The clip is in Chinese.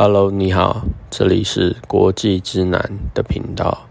Hello，你好，这里是国际之南的频道。